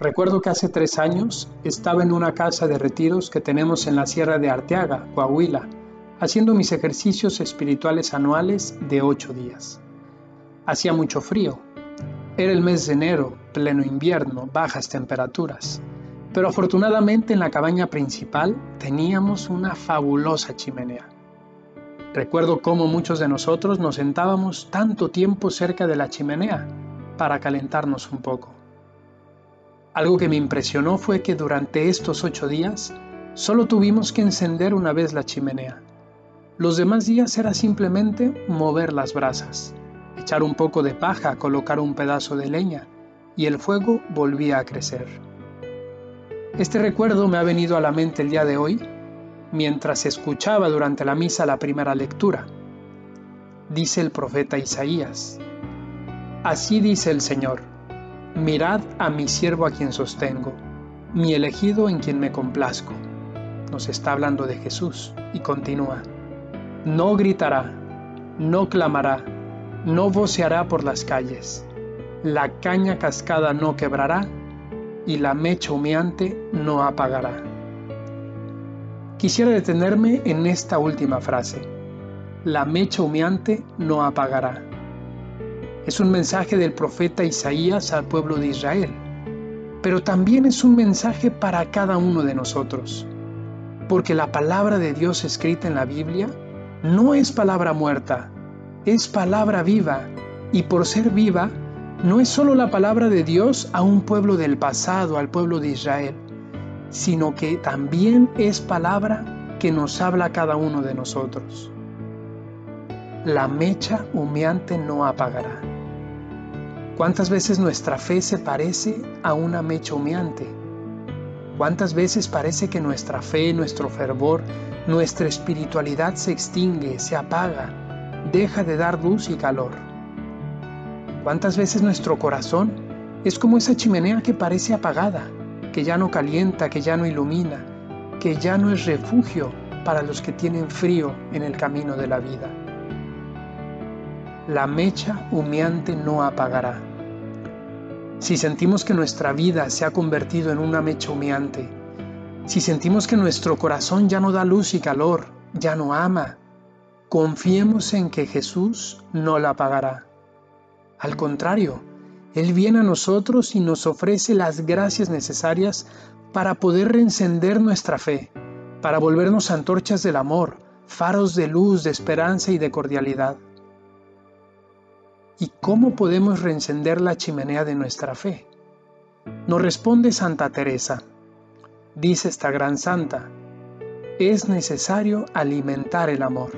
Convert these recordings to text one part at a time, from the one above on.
Recuerdo que hace tres años estaba en una casa de retiros que tenemos en la Sierra de Arteaga, Coahuila, haciendo mis ejercicios espirituales anuales de ocho días. Hacía mucho frío. Era el mes de enero, pleno invierno, bajas temperaturas. Pero afortunadamente en la cabaña principal teníamos una fabulosa chimenea. Recuerdo cómo muchos de nosotros nos sentábamos tanto tiempo cerca de la chimenea para calentarnos un poco. Algo que me impresionó fue que durante estos ocho días solo tuvimos que encender una vez la chimenea. Los demás días era simplemente mover las brasas, echar un poco de paja, colocar un pedazo de leña y el fuego volvía a crecer. Este recuerdo me ha venido a la mente el día de hoy mientras escuchaba durante la misa la primera lectura. Dice el profeta Isaías, Así dice el Señor, mirad a mi siervo a quien sostengo, mi elegido en quien me complazco. Nos está hablando de Jesús y continúa, no gritará, no clamará, no voceará por las calles, la caña cascada no quebrará y la mecha humeante no apagará. Quisiera detenerme en esta última frase. La mecha humeante no apagará. Es un mensaje del profeta Isaías al pueblo de Israel, pero también es un mensaje para cada uno de nosotros, porque la palabra de Dios escrita en la Biblia no es palabra muerta, es palabra viva, y por ser viva, no es solo la palabra de Dios a un pueblo del pasado, al pueblo de Israel, sino que también es palabra que nos habla cada uno de nosotros. La mecha humeante no apagará. ¿Cuántas veces nuestra fe se parece a una mecha humeante? ¿Cuántas veces parece que nuestra fe, nuestro fervor, nuestra espiritualidad se extingue, se apaga, deja de dar luz y calor? ¿Cuántas veces nuestro corazón es como esa chimenea que parece apagada, que ya no calienta, que ya no ilumina, que ya no es refugio para los que tienen frío en el camino de la vida? La mecha humeante no apagará. Si sentimos que nuestra vida se ha convertido en una mecha humeante, si sentimos que nuestro corazón ya no da luz y calor, ya no ama, confiemos en que Jesús no la apagará. Al contrario, Él viene a nosotros y nos ofrece las gracias necesarias para poder reencender nuestra fe, para volvernos antorchas del amor, faros de luz, de esperanza y de cordialidad. ¿Y cómo podemos reencender la chimenea de nuestra fe? Nos responde Santa Teresa. Dice esta gran santa, es necesario alimentar el amor.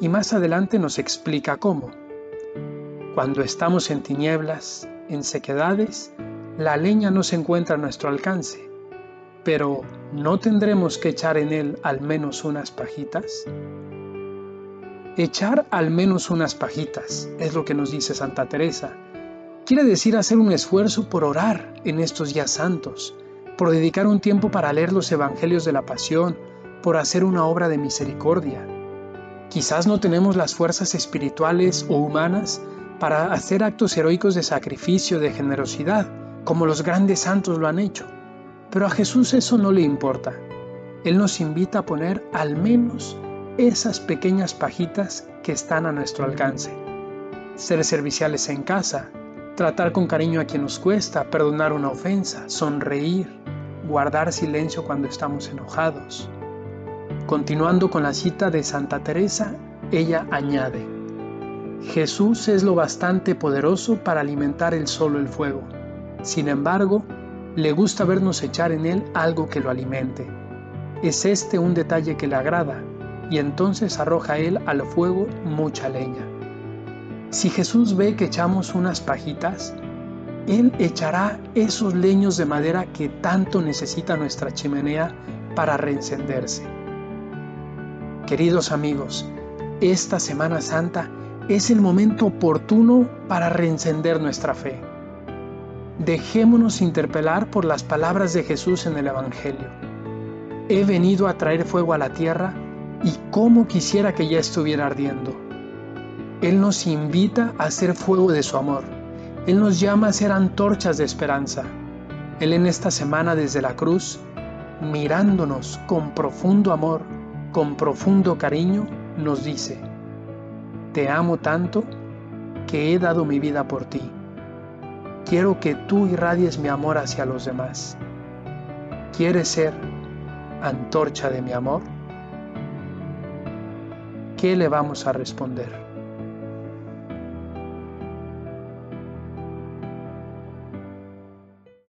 Y más adelante nos explica cómo. Cuando estamos en tinieblas, en sequedades, la leña no se encuentra a nuestro alcance, pero ¿no tendremos que echar en él al menos unas pajitas? Echar al menos unas pajitas, es lo que nos dice Santa Teresa. Quiere decir hacer un esfuerzo por orar en estos días santos, por dedicar un tiempo para leer los Evangelios de la Pasión, por hacer una obra de misericordia. Quizás no tenemos las fuerzas espirituales o humanas para hacer actos heroicos de sacrificio, de generosidad, como los grandes santos lo han hecho. Pero a Jesús eso no le importa. Él nos invita a poner al menos esas pequeñas pajitas que están a nuestro alcance. Ser serviciales en casa, tratar con cariño a quien nos cuesta, perdonar una ofensa, sonreír, guardar silencio cuando estamos enojados. Continuando con la cita de Santa Teresa, ella añade, Jesús es lo bastante poderoso para alimentar el solo el fuego. Sin embargo, le gusta vernos echar en él algo que lo alimente. Es este un detalle que le agrada, y entonces arroja él al fuego mucha leña. Si Jesús ve que echamos unas pajitas, Él echará esos leños de madera que tanto necesita nuestra chimenea para reencenderse. Queridos amigos, esta Semana Santa es el momento oportuno para reencender nuestra fe. Dejémonos interpelar por las palabras de Jesús en el Evangelio. He venido a traer fuego a la tierra y cómo quisiera que ya estuviera ardiendo. Él nos invita a hacer fuego de su amor. Él nos llama a ser antorchas de esperanza. Él en esta semana desde la cruz, mirándonos con profundo amor, con profundo cariño, nos dice, Te amo tanto que he dado mi vida por ti. Quiero que tú irradies mi amor hacia los demás. ¿Quieres ser antorcha de mi amor? ¿Qué le vamos a responder?